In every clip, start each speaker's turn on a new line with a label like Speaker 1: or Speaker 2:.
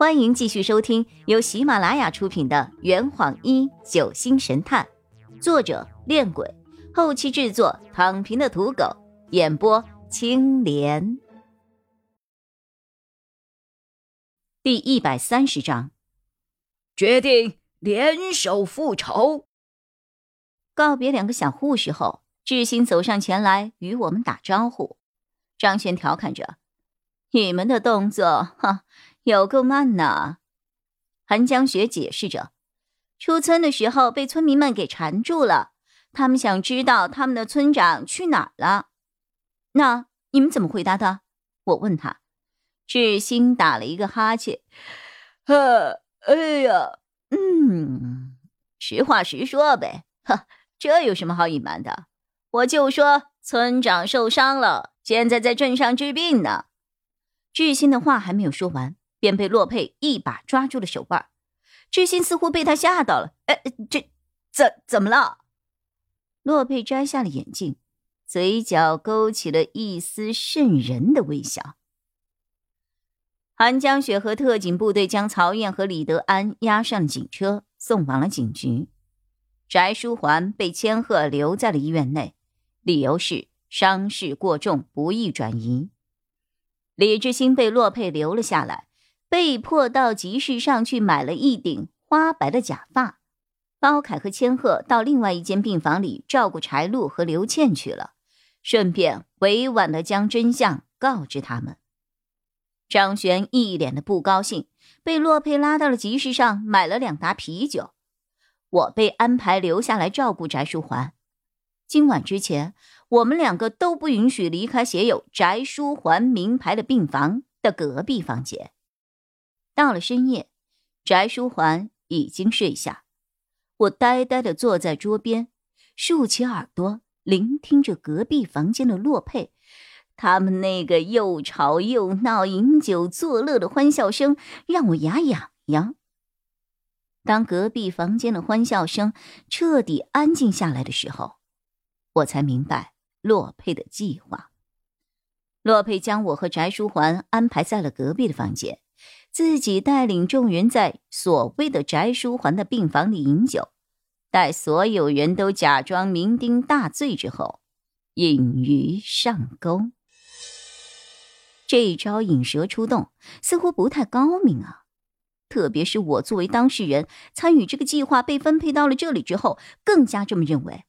Speaker 1: 欢迎继续收听由喜马拉雅出品的《圆谎一九星神探》，作者：恋鬼，后期制作：躺平的土狗，演播：青莲。第一百三十章，
Speaker 2: 决定联手复仇。
Speaker 1: 告别两个小护士后，志新走上前来与我们打招呼。张璇调侃着：“你们的动作，哈。”有够慢呢，韩江雪解释着。出村的时候被村民们给缠住了，他们想知道他们的村长去哪儿了。那你们怎么回答的？我问他。志新打了一个哈欠，
Speaker 2: 呵，哎呀，
Speaker 1: 嗯，实话实说呗，哈，这有什么好隐瞒的？我就说村长受伤了，现在在镇上治病呢。志新的话还没有说完。便被洛佩一把抓住了手腕，志新似乎被他吓到了。哎，这怎怎么了？洛佩摘下了眼镜，嘴角勾起了一丝渗人的微笑。韩江雪和特警部队将曹燕和李德安押上警车，送往了警局。翟书桓被千鹤留在了医院内，理由是伤势过重，不易转移。李志新被洛佩留了下来。被迫到集市上去买了一顶花白的假发，包凯和千鹤到另外一间病房里照顾柴露和刘倩去了，顺便委婉的将真相告知他们。张璇一脸的不高兴，被洛佩拉到了集市上买了两打啤酒。我被安排留下来照顾翟书桓。今晚之前，我们两个都不允许离开写有翟书桓名牌的病房的隔壁房间。到了深夜，翟书桓已经睡下，我呆呆的坐在桌边，竖起耳朵聆听着隔壁房间的洛佩，他们那个又吵又闹、饮酒作乐的欢笑声让我牙痒痒。当隔壁房间的欢笑声彻底安静下来的时候，我才明白洛佩的计划。洛佩将我和翟书桓安排在了隔壁的房间。自己带领众人在所谓的翟书桓的病房里饮酒，待所有人都假装酩酊大醉之后，引鱼上钩。这一招引蛇出洞似乎不太高明啊！特别是我作为当事人，参与这个计划被分配到了这里之后，更加这么认为。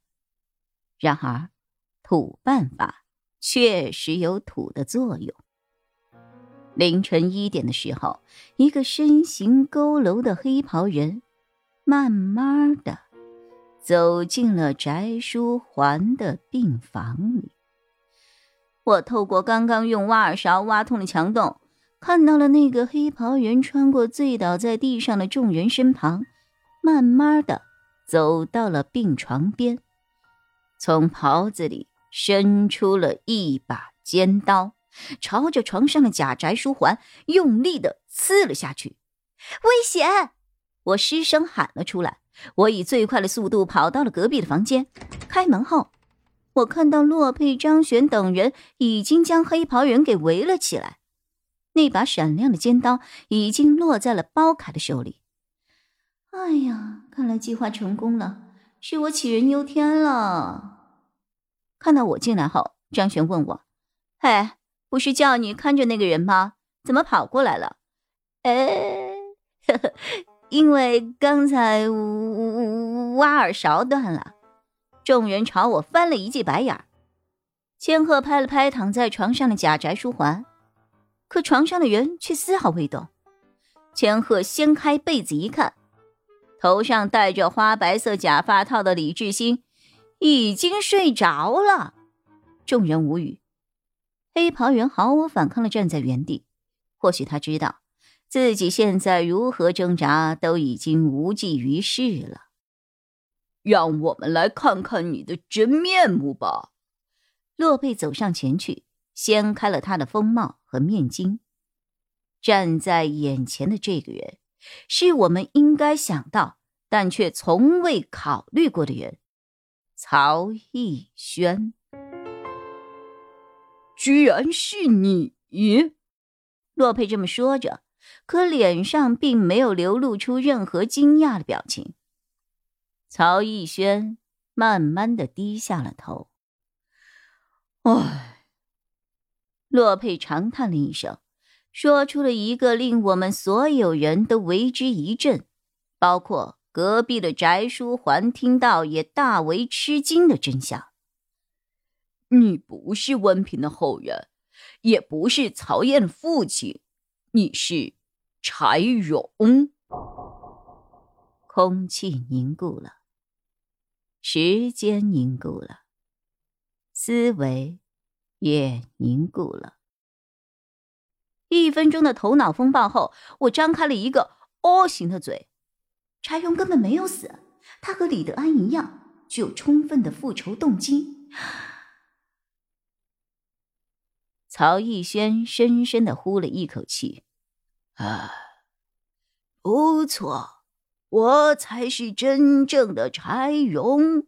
Speaker 1: 然而，土办法确实有土的作用。凌晨一点的时候，一个身形佝偻的黑袍人，慢慢的走进了翟书桓的病房里。我透过刚刚用挖耳勺挖通的墙洞，看到了那个黑袍人穿过醉倒在地上的众人身旁，慢慢的走到了病床边，从袍子里伸出了一把尖刀。朝着床上的假翟书桓用力的刺了下去，危险！我失声喊了出来。我以最快的速度跑到了隔壁的房间，开门后，我看到洛佩、张璇等人已经将黑袍人给围了起来。那把闪亮的尖刀已经落在了包凯的手里。哎呀，看来计划成功了，是我杞人忧天了。看到我进来后，张璇问我：“嘿？”不是叫你看着那个人吗？怎么跑过来了？哎，因为刚才挖耳勺断了。众人朝我翻了一记白眼。千鹤拍了拍躺在床上的假翟书桓，可床上的人却丝毫未动。千鹤掀开被子一看，头上戴着花白色假发套的李志新已经睡着了。众人无语。黑袍人毫无反抗的站在原地，或许他知道自己现在如何挣扎都已经无济于事了。
Speaker 2: 让我们来看看你的真面目吧。
Speaker 1: 洛佩走上前去，掀开了他的风帽和面巾。站在眼前的这个人，是我们应该想到但却从未考虑过的人——曹逸轩。
Speaker 2: 居然是你！
Speaker 1: 洛佩这么说着，可脸上并没有流露出任何惊讶的表情。曹逸轩慢慢的低下了头。
Speaker 2: 唉，
Speaker 1: 洛佩长叹了一声，说出了一个令我们所有人都为之一振，包括隔壁的翟书桓听到也大为吃惊的真相：
Speaker 2: 你不是温平的后人，也不是曹燕的父亲，你是柴荣。
Speaker 1: 空气凝固了。时间凝固了，思维也凝固了。一分钟的头脑风暴后，我张开了一个 O 型的嘴。柴荣根本没有死，他和李德安一样，具有充分的复仇动机。曹逸轩深深的呼了一口气，
Speaker 2: 啊，不错。我才是真正的柴荣。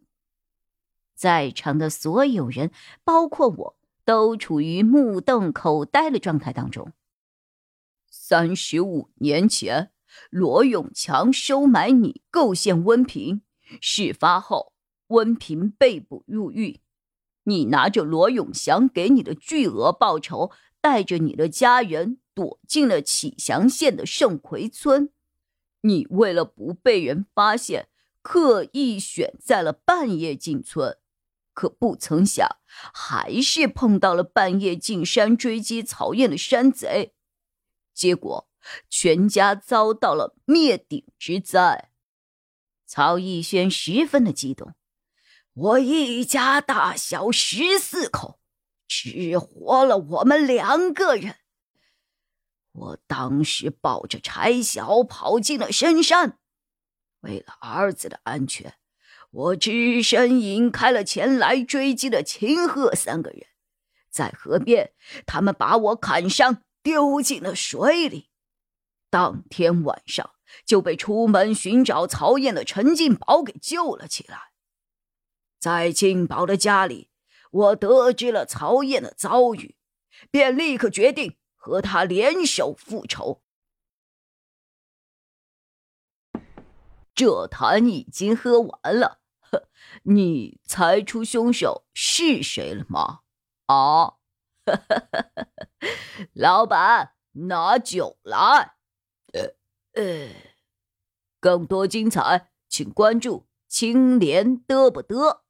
Speaker 1: 在场的所有人，包括我，都处于目瞪口呆的状态当中。
Speaker 2: 三十五年前，罗永强收买你，构陷温平。事发后，温平被捕入狱，你拿着罗永祥给你的巨额报酬，带着你的家人躲进了启祥县的盛奎村。你为了不被人发现，刻意选在了半夜进村，可不曾想，还是碰到了半夜进山追击曹燕的山贼，结果全家遭到了灭顶之灾。
Speaker 1: 曹逸轩十分的激动，
Speaker 2: 我一家大小十四口，只活了我们两个人。我当时抱着柴小跑进了深山，为了儿子的安全，我只身引开了前来追击的秦鹤三个人。在河边，他们把我砍伤，丢进了水里。当天晚上就被出门寻找曹燕的陈进宝给救了起来。在金宝的家里，我得知了曹燕的遭遇，便立刻决定。和他联手复仇。这坛已经喝完了，呵 你猜出凶手是谁了吗？啊，老板，拿酒来。呃呃，更多精彩，请关注青莲嘚不嘚。